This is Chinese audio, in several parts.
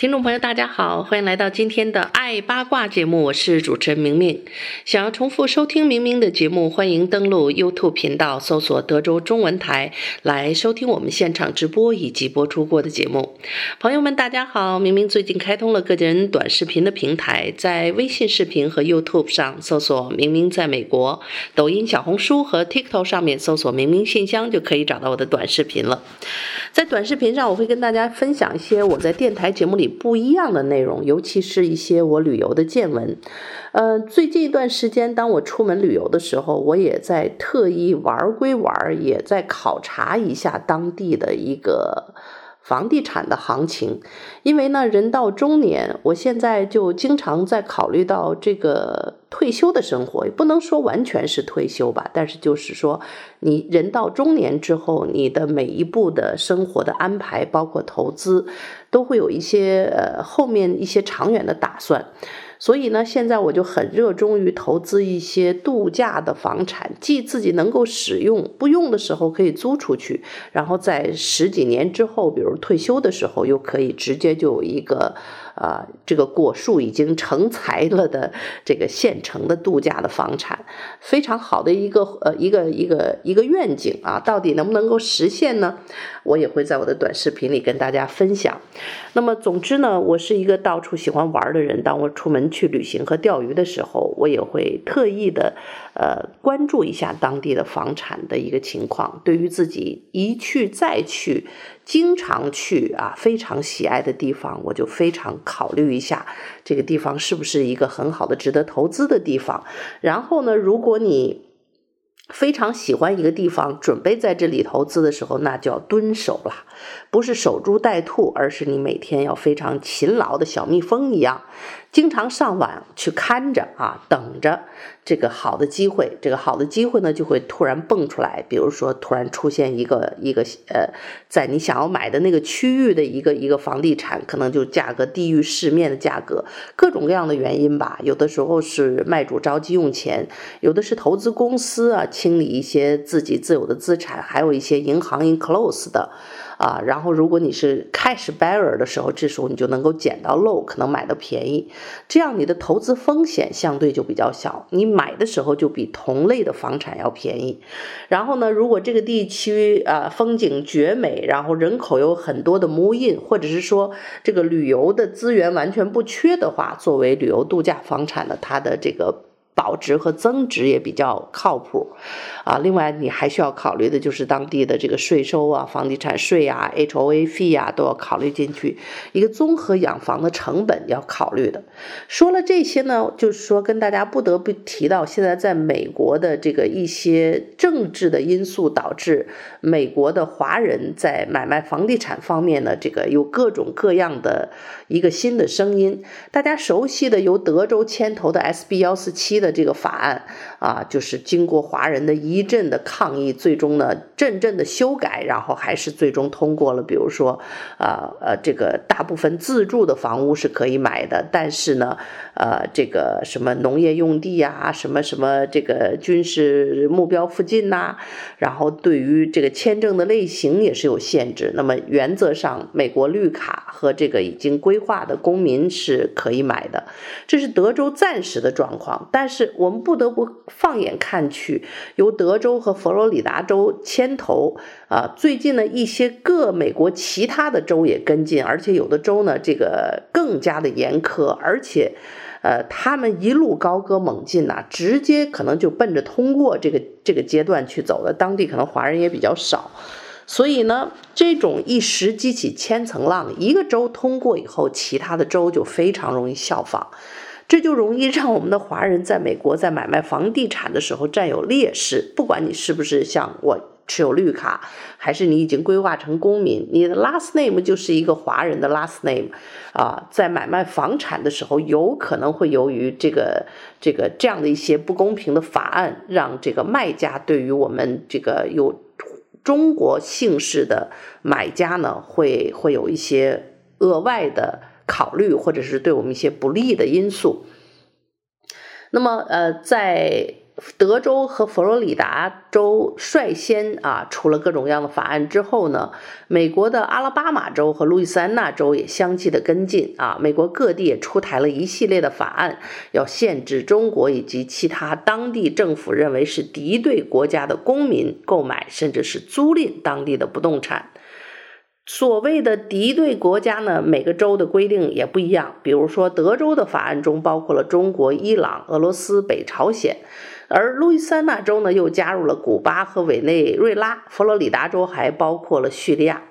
听众朋友，大家好，欢迎来到今天的爱八卦节目，我是主持人明明。想要重复收听明明的节目，欢迎登录 YouTube 频道，搜索德州中文台来收听我们现场直播以及播出过的节目。朋友们，大家好，明明最近开通了个人短视频的平台，在微信视频和 YouTube 上搜索“明明在美国”，抖音、小红书和 TikTok 上面搜索“明明信箱”就可以找到我的短视频了。在短视频上，我会跟大家分享一些我在电台节目里不一样的内容，尤其是一些我旅游的见闻。呃，最近一段时间，当我出门旅游的时候，我也在特意玩归玩，也在考察一下当地的一个。房地产的行情，因为呢，人到中年，我现在就经常在考虑到这个退休的生活，也不能说完全是退休吧，但是就是说，你人到中年之后，你的每一步的生活的安排，包括投资，都会有一些呃后面一些长远的打算。所以呢，现在我就很热衷于投资一些度假的房产，既自己能够使用，不用的时候可以租出去，然后在十几年之后，比如退休的时候，又可以直接就有一个。啊，这个果树已经成材了的这个现成的度假的房产，非常好的一个呃一个一个一个愿景啊，到底能不能够实现呢？我也会在我的短视频里跟大家分享。那么总之呢，我是一个到处喜欢玩的人。当我出门去旅行和钓鱼的时候，我也会特意的呃关注一下当地的房产的一个情况。对于自己一去再去。经常去啊，非常喜爱的地方，我就非常考虑一下这个地方是不是一个很好的值得投资的地方。然后呢，如果你非常喜欢一个地方，准备在这里投资的时候，那就要蹲守了，不是守株待兔，而是你每天要非常勤劳的小蜜蜂一样。经常上网去看着啊，等着这个好的机会。这个好的机会呢，就会突然蹦出来。比如说，突然出现一个一个呃，在你想要买的那个区域的一个一个房地产，可能就价格低于市面的价格，各种各样的原因吧。有的时候是卖主着急用钱，有的是投资公司啊清理一些自己自有的资产，还有一些银行 in close 的。啊，然后如果你是 cash buyer 的时候，这时候你就能够捡到漏，可能买到便宜，这样你的投资风险相对就比较小，你买的时候就比同类的房产要便宜。然后呢，如果这个地区啊风景绝美，然后人口有很多的 move in，或者是说这个旅游的资源完全不缺的话，作为旅游度假房产的它的这个。保值和增值也比较靠谱，啊，另外你还需要考虑的就是当地的这个税收啊，房地产税啊，HOA 费啊，都要考虑进去，一个综合养房的成本要考虑的。说了这些呢，就是说跟大家不得不提到，现在在美国的这个一些政治的因素导致美国的华人在买卖房地产方面呢，这个有各种各样的一个新的声音。大家熟悉的由德州牵头的 SB 幺四七。的这个法案啊，就是经过华人的一阵的抗议，最终呢，阵阵的修改，然后还是最终通过了。比如说，啊呃，这个大部分自住的房屋是可以买的，但是呢，呃，这个什么农业用地啊，什么什么这个军事目标附近呐、然后对于这个签证的类型也是有限制。那么原则上，美国绿卡和这个已经规划的公民是可以买的，这是德州暂时的状况，但是我们不得不放眼看去，由德德州和佛罗里达州牵头啊，最近呢，一些各美国其他的州也跟进，而且有的州呢，这个更加的严苛，而且，呃，他们一路高歌猛进呐，直接可能就奔着通过这个这个阶段去走了。当地可能华人也比较少，所以呢，这种一时激起千层浪，一个州通过以后，其他的州就非常容易效仿。这就容易让我们的华人在美国在买卖房地产的时候占有劣势。不管你是不是像我持有绿卡，还是你已经规划成公民，你的 last name 就是一个华人的 last name，啊，在买卖房产的时候，有可能会由于这个这个这样的一些不公平的法案，让这个卖家对于我们这个有中国姓氏的买家呢，会会有一些额外的考虑，或者是对我们一些不利的因素。那么，呃，在。德州和佛罗里达州率先啊出了各种各样的法案之后呢，美国的阿拉巴马州和路易斯安那州也相继的跟进啊。美国各地也出台了一系列的法案，要限制中国以及其他当地政府认为是敌对国家的公民购买甚至是租赁当地的不动产。所谓的敌对国家呢，每个州的规定也不一样。比如说，德州的法案中包括了中国、伊朗、俄罗斯、北朝鲜。而路易斯安那州呢，又加入了古巴和委内瑞拉，佛罗里达州还包括了叙利亚。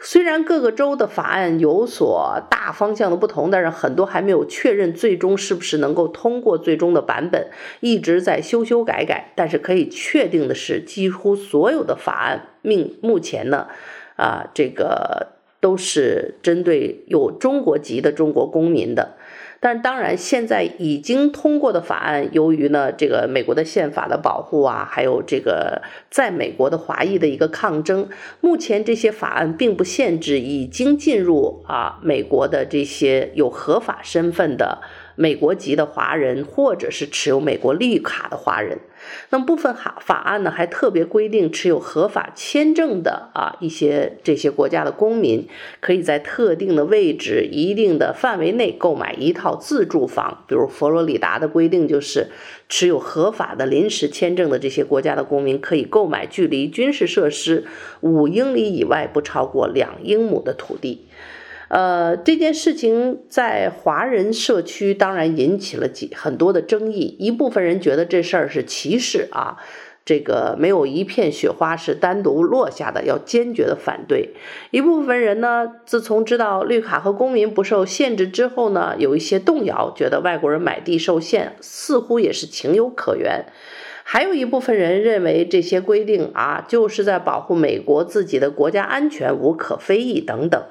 虽然各个州的法案有所大方向的不同，但是很多还没有确认最终是不是能够通过最终的版本，一直在修修改改。但是可以确定的是，几乎所有的法案命目前呢，啊，这个都是针对有中国籍的中国公民的。但当然，现在已经通过的法案，由于呢这个美国的宪法的保护啊，还有这个在美国的华裔的一个抗争，目前这些法案并不限制已经进入啊美国的这些有合法身份的。美国籍的华人，或者是持有美国绿卡的华人，那么部分法法案呢，还特别规定持有合法签证的啊一些这些国家的公民，可以在特定的位置、一定的范围内购买一套自住房。比如佛罗里达的规定就是，持有合法的临时签证的这些国家的公民，可以购买距离军事设施五英里以外不超过两英亩的土地。呃，这件事情在华人社区当然引起了几很多的争议。一部分人觉得这事儿是歧视啊，这个没有一片雪花是单独落下的，要坚决的反对。一部分人呢，自从知道绿卡和公民不受限制之后呢，有一些动摇，觉得外国人买地受限似乎也是情有可原。还有一部分人认为这些规定啊，就是在保护美国自己的国家安全，无可非议等等。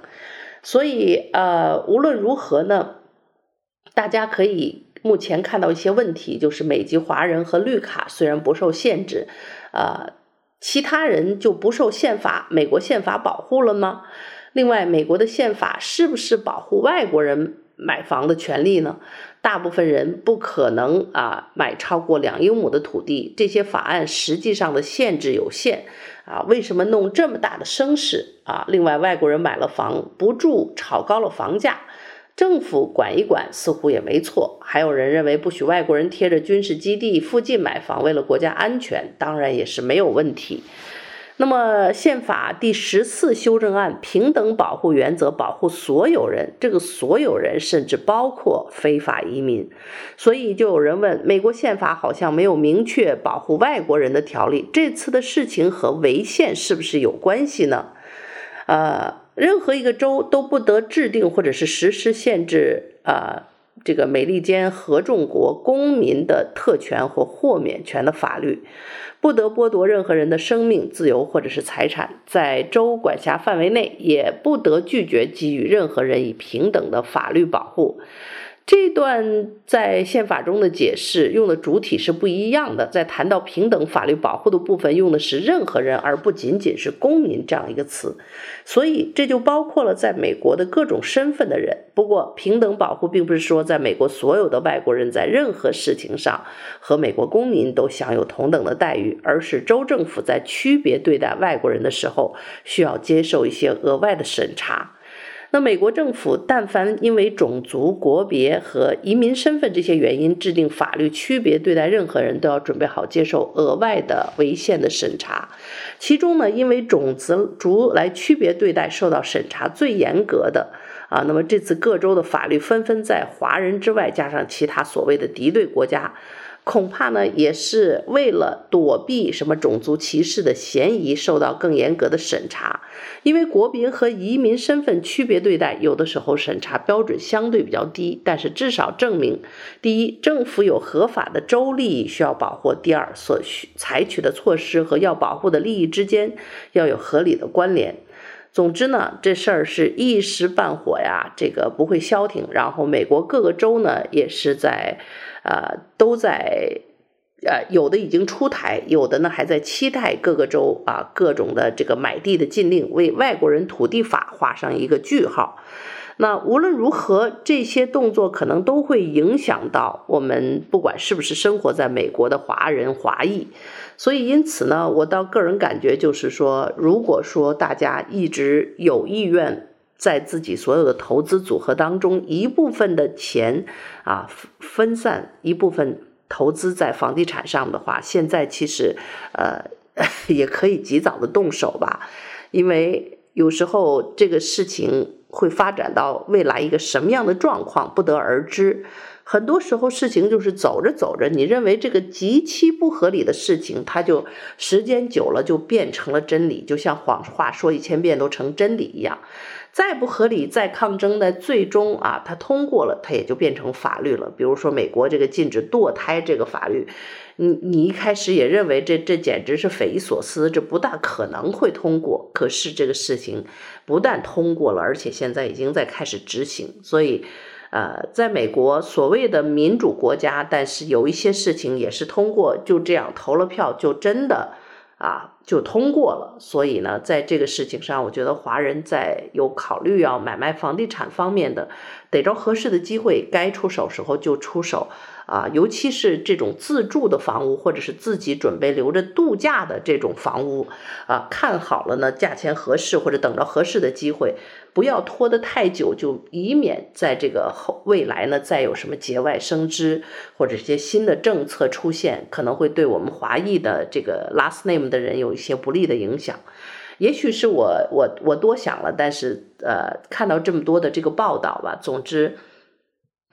所以，呃，无论如何呢，大家可以目前看到一些问题，就是美籍华人和绿卡虽然不受限制，呃，其他人就不受宪法美国宪法保护了吗？另外，美国的宪法是不是保护外国人买房的权利呢？大部分人不可能啊买超过两英亩的土地，这些法案实际上的限制有限。啊，为什么弄这么大的声势啊？另外，外国人买了房不住，炒高了房价，政府管一管似乎也没错。还有人认为不许外国人贴着军事基地附近买房，为了国家安全，当然也是没有问题。那么，宪法第十次修正案平等保护原则保护所有人，这个所有人甚至包括非法移民。所以，就有人问：美国宪法好像没有明确保护外国人的条例，这次的事情和违宪是不是有关系呢？呃，任何一个州都不得制定或者是实施限制呃这个美利坚合众国公民的特权或豁免权的法律。不得剥夺任何人的生命、自由或者是财产，在州管辖范围内，也不得拒绝给予任何人以平等的法律保护。这段在宪法中的解释用的主体是不一样的，在谈到平等法律保护的部分，用的是任何人，而不仅仅是公民这样一个词，所以这就包括了在美国的各种身份的人。不过，平等保护并不是说在美国所有的外国人在任何事情上和美国公民都享有同等的待遇，而是州政府在区别对待外国人的时候，需要接受一些额外的审查。那美国政府但凡因为种族、国别和移民身份这些原因制定法律区别对待任何人，都要准备好接受额外的违宪的审查。其中呢，因为种族来区别对待受到审查最严格的啊，那么这次各州的法律纷纷在华人之外加上其他所谓的敌对国家。恐怕呢也是为了躲避什么种族歧视的嫌疑，受到更严格的审查。因为国民和移民身份区别对待，有的时候审查标准相对比较低，但是至少证明：第一，政府有合法的州利益需要保护；第二，所需采取的措施和要保护的利益之间要有合理的关联。总之呢，这事儿是一时半会呀，这个不会消停。然后美国各个州呢，也是在，呃，都在，呃，有的已经出台，有的呢还在期待各个州啊，各种的这个买地的禁令，为外国人土地法画上一个句号。那无论如何，这些动作可能都会影响到我们，不管是不是生活在美国的华人华裔。所以，因此呢，我倒个人感觉就是说，如果说大家一直有意愿在自己所有的投资组合当中，一部分的钱啊分散，一部分投资在房地产上的话，现在其实呃 也可以及早的动手吧，因为有时候这个事情会发展到未来一个什么样的状况，不得而知。很多时候事情就是走着走着，你认为这个极其不合理的事情，它就时间久了就变成了真理，就像谎话说一千遍都成真理一样。再不合理，再抗争的，最终啊，它通过了，它也就变成法律了。比如说美国这个禁止堕胎这个法律，你你一开始也认为这这简直是匪夷所思，这不大可能会通过。可是这个事情不但通过了，而且现在已经在开始执行，所以。呃，在美国所谓的民主国家，但是有一些事情也是通过，就这样投了票，就真的啊就通过了。所以呢，在这个事情上，我觉得华人在有考虑要买卖房地产方面的，逮着合适的机会，该出手时候就出手。啊，尤其是这种自住的房屋，或者是自己准备留着度假的这种房屋，啊，看好了呢，价钱合适，或者等着合适的机会，不要拖得太久，就以免在这个后未来呢，再有什么节外生枝，或者一些新的政策出现，可能会对我们华裔的这个 last name 的人有一些不利的影响。也许是我我我多想了，但是呃，看到这么多的这个报道吧，总之。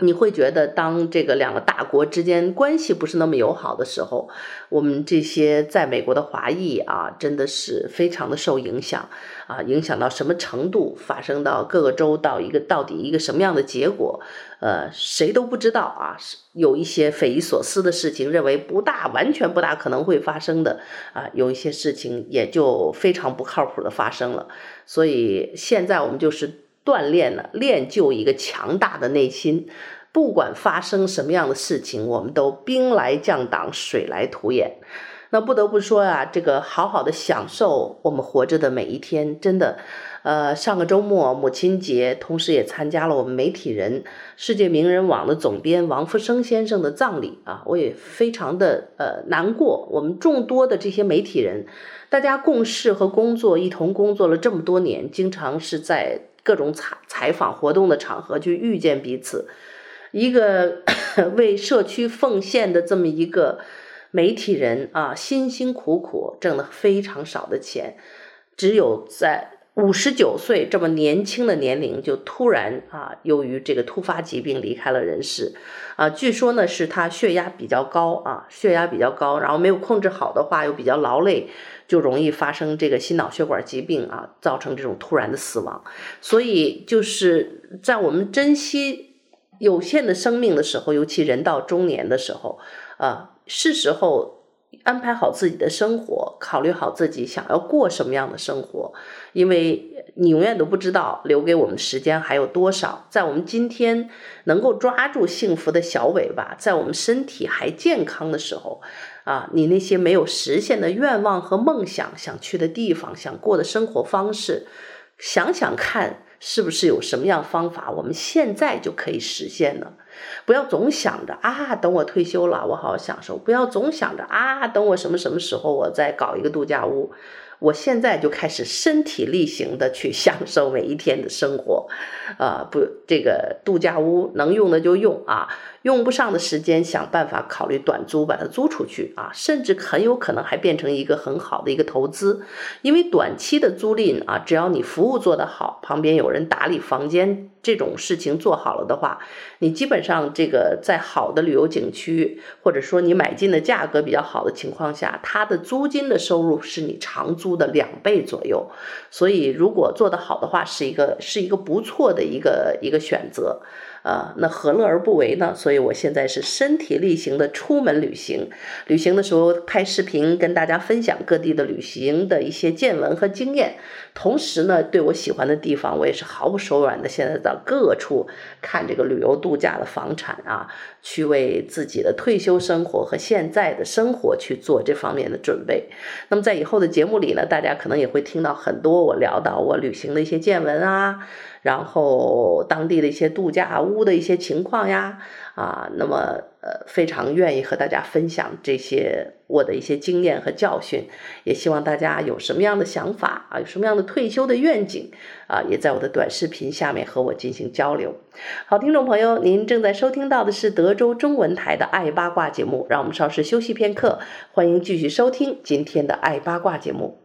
你会觉得，当这个两个大国之间关系不是那么友好的时候，我们这些在美国的华裔啊，真的是非常的受影响啊，影响到什么程度，发生到各个州到一个到底一个什么样的结果，呃，谁都不知道啊。有一些匪夷所思的事情，认为不大完全不大可能会发生的啊，有一些事情也就非常不靠谱的发生了。所以现在我们就是。锻炼了，练就一个强大的内心。不管发生什么样的事情，我们都兵来将挡，水来土掩。那不得不说啊，这个好好的享受我们活着的每一天，真的。呃，上个周末母亲节，同时也参加了我们媒体人世界名人网的总编王福生先生的葬礼啊，我也非常的呃难过。我们众多的这些媒体人，大家共事和工作，一同工作了这么多年，经常是在。各种采采访活动的场合去遇见彼此，一个 为社区奉献的这么一个媒体人啊，辛辛苦苦挣了非常少的钱，只有在五十九岁这么年轻的年龄就突然啊，由于这个突发疾病离开了人世啊。据说呢是他血压比较高啊，血压比较高，然后没有控制好的话又比较劳累。就容易发生这个心脑血管疾病啊，造成这种突然的死亡。所以就是在我们珍惜有限的生命的时候，尤其人到中年的时候，啊，是时候安排好自己的生活，考虑好自己想要过什么样的生活，因为你永远都不知道留给我们的时间还有多少。在我们今天能够抓住幸福的小尾巴，在我们身体还健康的时候。啊，你那些没有实现的愿望和梦想，想去的地方，想过的生活方式，想想看，是不是有什么样方法，我们现在就可以实现呢？不要总想着啊，等我退休了，我好好享受；不要总想着啊，等我什么什么时候，我再搞一个度假屋。我现在就开始身体力行的去享受每一天的生活，啊、呃，不，这个度假屋能用的就用啊。用不上的时间，想办法考虑短租，把它租出去啊，甚至很有可能还变成一个很好的一个投资，因为短期的租赁啊，只要你服务做得好，旁边有人打理房间，这种事情做好了的话，你基本上这个在好的旅游景区，或者说你买进的价格比较好的情况下，它的租金的收入是你长租的两倍左右，所以如果做得好的话，是一个是一个不错的一个一个选择。啊，那何乐而不为呢？所以我现在是身体力行的出门旅行，旅行的时候拍视频跟大家分享各地的旅行的一些见闻和经验。同时呢，对我喜欢的地方，我也是毫不手软的，现在到各处看这个旅游度假的房产啊，去为自己的退休生活和现在的生活去做这方面的准备。那么在以后的节目里呢，大家可能也会听到很多我聊到我旅行的一些见闻啊。然后当地的一些度假屋的一些情况呀，啊，那么呃非常愿意和大家分享这些我的一些经验和教训，也希望大家有什么样的想法啊，有什么样的退休的愿景啊，也在我的短视频下面和我进行交流。好，听众朋友，您正在收听到的是德州中文台的爱八卦节目，让我们稍事休息片刻，欢迎继续收听今天的爱八卦节目。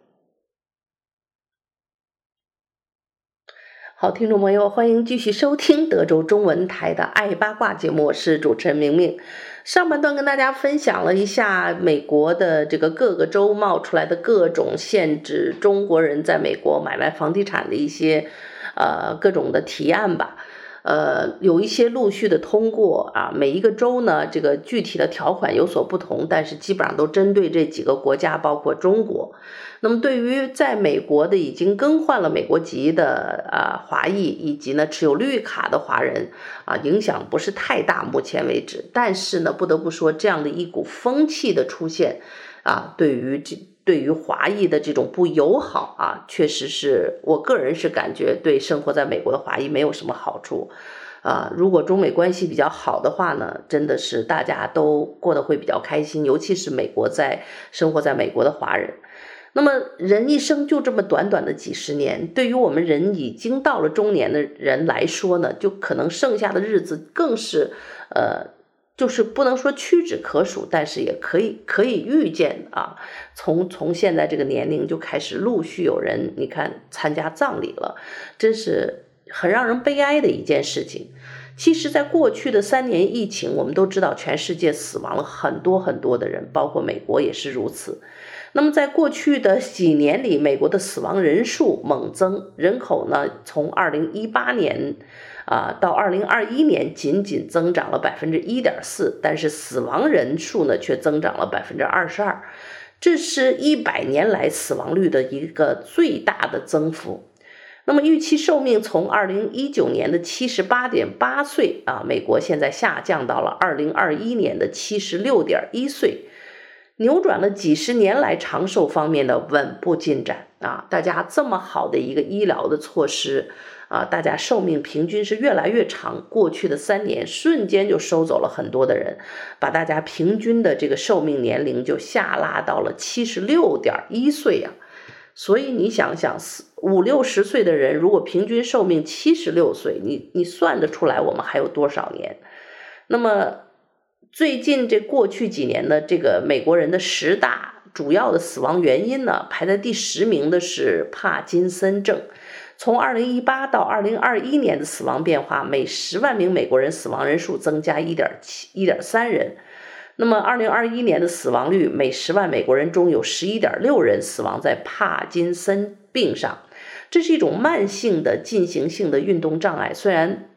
好，听众朋友，欢迎继续收听德州中文台的《爱八卦》节目，我是主持人明明。上半段跟大家分享了一下美国的这个各个州冒出来的各种限制中国人在美国买卖房地产的一些呃各种的提案吧。呃，有一些陆续的通过啊，每一个州呢，这个具体的条款有所不同，但是基本上都针对这几个国家，包括中国。那么，对于在美国的已经更换了美国籍的啊华裔，以及呢持有绿卡的华人啊，影响不是太大，目前为止。但是呢，不得不说，这样的一股风气的出现啊，对于这。对于华裔的这种不友好啊，确实是我个人是感觉对生活在美国的华裔没有什么好处啊。如果中美关系比较好的话呢，真的是大家都过得会比较开心，尤其是美国在生活在美国的华人。那么人一生就这么短短的几十年，对于我们人已经到了中年的人来说呢，就可能剩下的日子更是呃。就是不能说屈指可数，但是也可以可以预见啊，从从现在这个年龄就开始陆续有人，你看参加葬礼了，真是很让人悲哀的一件事情。其实，在过去的三年疫情，我们都知道全世界死亡了很多很多的人，包括美国也是如此。那么，在过去的几年里，美国的死亡人数猛增，人口呢，从二零一八年。啊，到二零二一年仅仅增长了百分之一点四，但是死亡人数呢却增长了百分之二十二，这是一百年来死亡率的一个最大的增幅。那么预期寿命从二零一九年的七十八点八岁啊，美国现在下降到了二零二一年的七十六点一岁，扭转了几十年来长寿方面的稳步进展啊！大家这么好的一个医疗的措施。啊，大家寿命平均是越来越长，过去的三年瞬间就收走了很多的人，把大家平均的这个寿命年龄就下拉到了七十六点一岁呀。所以你想想，四五六十岁的人，如果平均寿命七十六岁，你你算得出来我们还有多少年？那么最近这过去几年的这个美国人的十大主要的死亡原因呢，排在第十名的是帕金森症。从二零一八到二零二一年的死亡变化，每十万名美国人死亡人数增加一点七一点三人。那么二零二一年的死亡率，每十万美国人中有十一点六人死亡在帕金森病上。这是一种慢性的进行性的运动障碍，虽然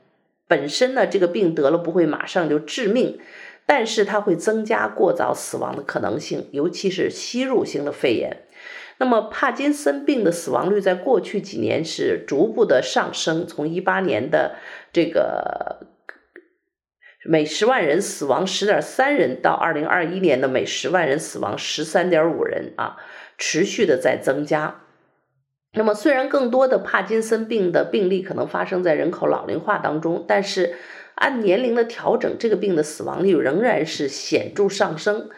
本身呢这个病得了不会马上就致命，但是它会增加过早死亡的可能性，尤其是吸入性的肺炎。那么帕金森病的死亡率在过去几年是逐步的上升，从一八年的这个每十万人死亡十点三人，到二零二一年的每十万人死亡十三点五人啊，持续的在增加。那么虽然更多的帕金森病的病例可能发生在人口老龄化当中，但是按年龄的调整，这个病的死亡率仍然是显著上升。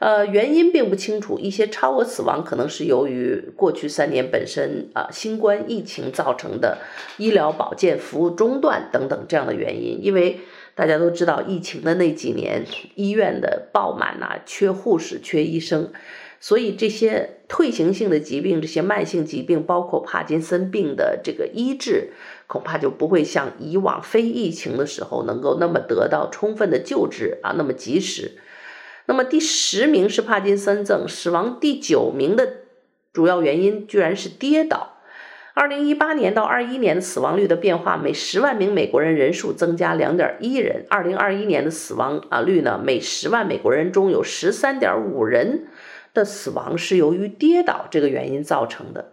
呃，原因并不清楚，一些超额死亡可能是由于过去三年本身啊、新冠疫情造成的医疗保健服务中断等等这样的原因。因为大家都知道，疫情的那几年，医院的爆满呐、缺护士、缺医生，所以这些退行性的疾病、这些慢性疾病，包括帕金森病的这个医治，恐怕就不会像以往非疫情的时候能够那么得到充分的救治啊，那么及时。那么第十名是帕金森症，死亡第九名的主要原因居然是跌倒。二零一八年到二一年的死亡率的变化，每十万名美国人人数增加两点一人。二零二一年的死亡啊率呢，每十万美国人中有十三点五人的死亡是由于跌倒这个原因造成的。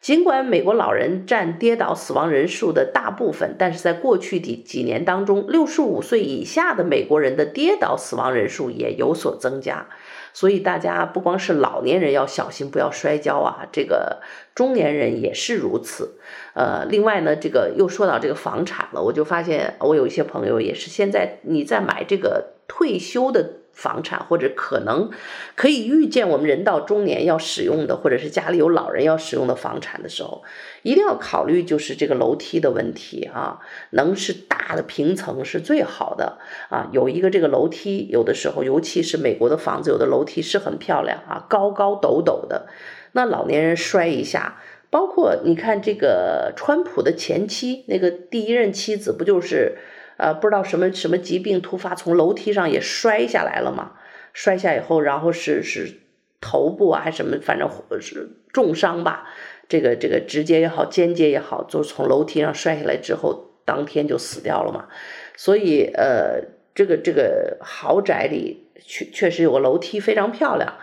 尽管美国老人占跌倒死亡人数的大部分，但是在过去的几年当中，六十五岁以下的美国人的跌倒死亡人数也有所增加。所以大家不光是老年人要小心，不要摔跤啊，这个中年人也是如此。呃，另外呢，这个又说到这个房产了，我就发现我有一些朋友也是现在你在买这个退休的。房产或者可能可以预见我们人到中年要使用的，或者是家里有老人要使用的房产的时候，一定要考虑就是这个楼梯的问题啊，能是大的平层是最好的啊，有一个这个楼梯，有的时候尤其是美国的房子，有的楼梯是很漂亮啊，高高陡陡的，那老年人摔一下，包括你看这个川普的前妻那个第一任妻子不就是？呃，不知道什么什么疾病突发，从楼梯上也摔下来了嘛？摔下以后，然后是是头部啊，还是什么，反正是重伤吧。这个这个直接也好，间接也好，就从楼梯上摔下来之后，当天就死掉了嘛。所以呃，这个这个豪宅里确确实有个楼梯非常漂亮，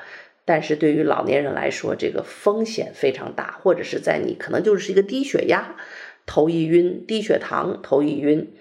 但是对于老年人来说，这个风险非常大，或者是在你可能就是一个低血压，头一晕，低血糖，头一晕。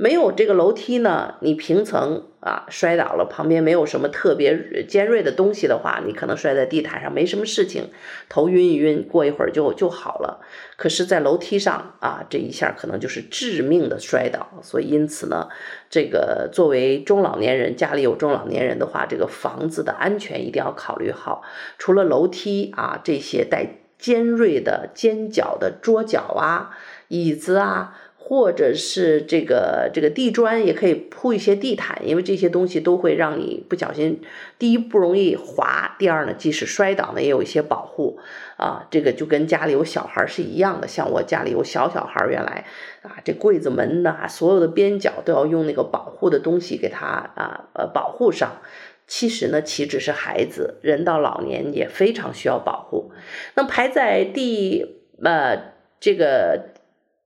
没有这个楼梯呢，你平层啊摔倒了，旁边没有什么特别尖锐的东西的话，你可能摔在地毯上没什么事情，头晕一晕，过一会儿就就好了。可是，在楼梯上啊，这一下可能就是致命的摔倒。所以，因此呢，这个作为中老年人，家里有中老年人的话，这个房子的安全一定要考虑好。除了楼梯啊，这些带尖锐的尖角的桌角啊、椅子啊。或者是这个这个地砖也可以铺一些地毯，因为这些东西都会让你不小心，第一不容易滑，第二呢，即使摔倒呢也有一些保护啊。这个就跟家里有小孩是一样的，像我家里有小小孩，原来啊这柜子门呐，所有的边角都要用那个保护的东西给他啊呃保护上。其实呢，岂止是孩子，人到老年也非常需要保护。那排在第呃这个。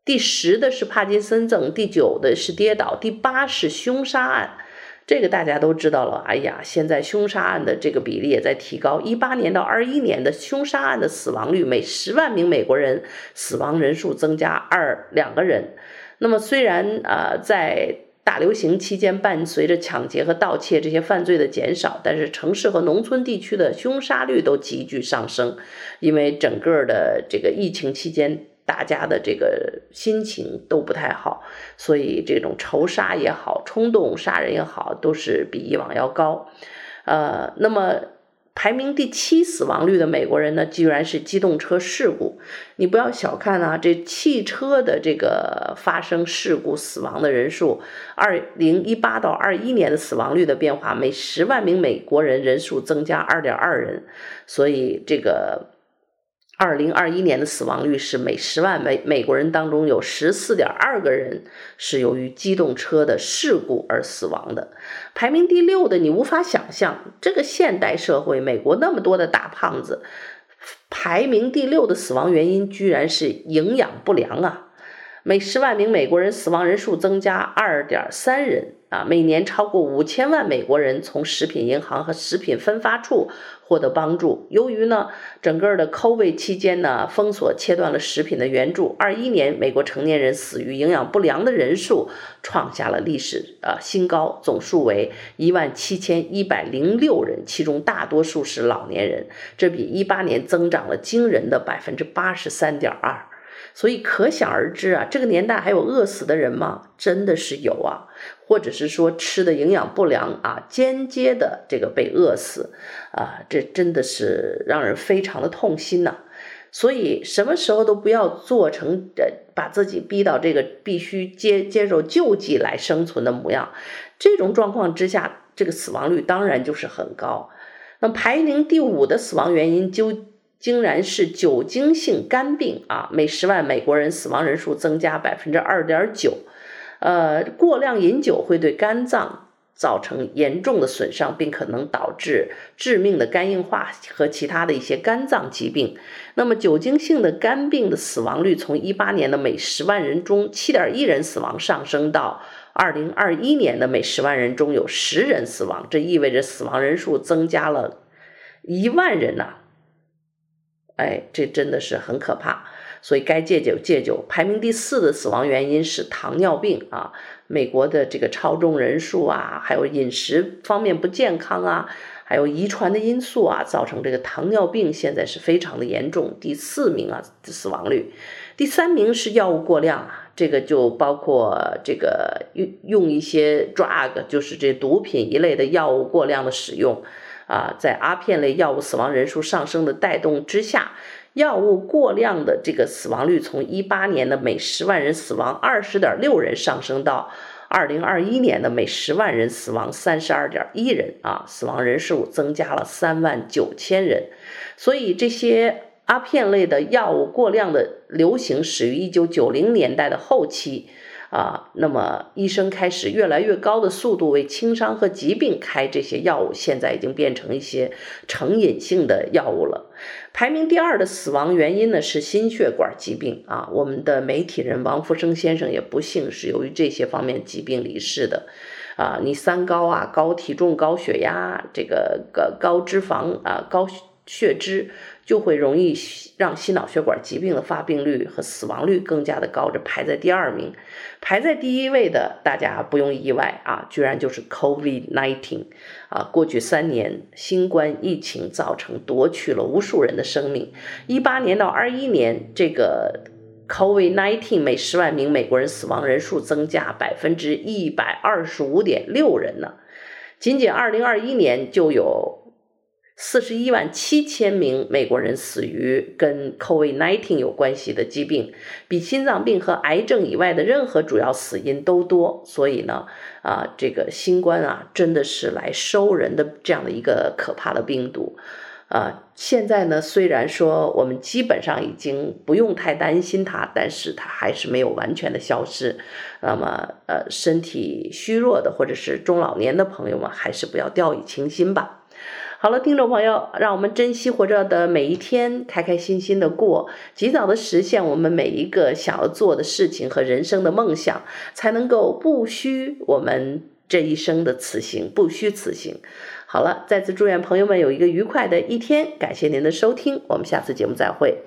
第十的是帕金森症，第九的是跌倒，第八是凶杀案。这个大家都知道了。哎呀，现在凶杀案的这个比例也在提高。一八年到二一年的凶杀案的死亡率，每十万名美国人死亡人数增加二两个人。那么虽然啊、呃，在大流行期间，伴随着抢劫和盗窃这些犯罪的减少，但是城市和农村地区的凶杀率都急剧上升，因为整个的这个疫情期间。大家的这个心情都不太好，所以这种仇杀也好，冲动杀人也好，都是比以往要高。呃，那么排名第七死亡率的美国人呢，居然是机动车事故。你不要小看啊，这汽车的这个发生事故死亡的人数，二零一八到二一年的死亡率的变化，每十万名美国人人数增加二点二人，所以这个。二零二一年的死亡率是每十万美美国人当中有十四点二个人是由于机动车的事故而死亡的。排名第六的，你无法想象，这个现代社会，美国那么多的大胖子，排名第六的死亡原因居然是营养不良啊！每十万名美国人死亡人数增加二点三人啊！每年超过五千万美国人从食品银行和食品分发处获得帮助。由于呢，整个的 COVID 期间呢，封锁切断了食品的援助。二一年，美国成年人死于营养不良的人数创下了历史呃新高，总数为一万七千一百零六人，其中大多数是老年人，这比一八年增长了惊人的百分之八十三点二。所以可想而知啊，这个年代还有饿死的人吗？真的是有啊，或者是说吃的营养不良啊，间接的这个被饿死啊，这真的是让人非常的痛心呐、所以什么时候都不要做成呃，把自己逼到这个必须接接受救济来生存的模样。这种状况之下，这个死亡率当然就是很高。那排名第五的死亡原因究。竟然是酒精性肝病啊！每十万美国人死亡人数增加百分之二点九。呃，过量饮酒会对肝脏造成严重的损伤，并可能导致致命的肝硬化和其他的一些肝脏疾病。那么，酒精性的肝病的死亡率从一八年的每十万人中七点一人死亡，上升到二零二一年的每十万人中有十人死亡。这意味着死亡人数增加了一万人呐、哎，这真的是很可怕，所以该戒酒戒酒。排名第四的死亡原因是糖尿病啊，美国的这个超重人数啊，还有饮食方面不健康啊，还有遗传的因素啊，造成这个糖尿病现在是非常的严重。第四名啊，死亡率，第三名是药物过量啊，这个就包括这个用用一些 drug，就是这毒品一类的药物过量的使用。啊，在阿片类药物死亡人数上升的带动之下，药物过量的这个死亡率从一八年的每十万人死亡二十点六人上升到二零二一年的每十万人死亡三十二点一人啊，死亡人数增加了三万九千人。所以这些阿片类的药物过量的流行始于一九九零年代的后期。啊，那么医生开始越来越高的速度为轻伤和疾病开这些药物，现在已经变成一些成瘾性的药物了。排名第二的死亡原因呢是心血管疾病啊，我们的媒体人王福生先生也不幸是由于这些方面疾病离世的。啊，你三高啊，高体重、高血压，这个高高脂肪啊，高血脂。就会容易让心脑血管疾病的发病率和死亡率更加的高，这排在第二名，排在第一位的，大家不用意外啊，居然就是 COVID nineteen，啊，过去三年新冠疫情造成夺去了无数人的生命，一八年到二一年，这个 COVID nineteen 每十万名美国人死亡人数增加百分之一百二十五点六人呢，仅仅二零二一年就有。四十一万七千名美国人死于跟 COVID-19 有关系的疾病，比心脏病和癌症以外的任何主要死因都多。所以呢，啊，这个新冠啊，真的是来收人的这样的一个可怕的病毒。啊，现在呢，虽然说我们基本上已经不用太担心它，但是它还是没有完全的消失。那么，呃，身体虚弱的或者是中老年的朋友们，还是不要掉以轻心吧。好了，听众朋友，让我们珍惜活着的每一天，开开心心的过，及早的实现我们每一个想要做的事情和人生的梦想，才能够不虚我们这一生的此行，不虚此行。好了，再次祝愿朋友们有一个愉快的一天，感谢您的收听，我们下次节目再会。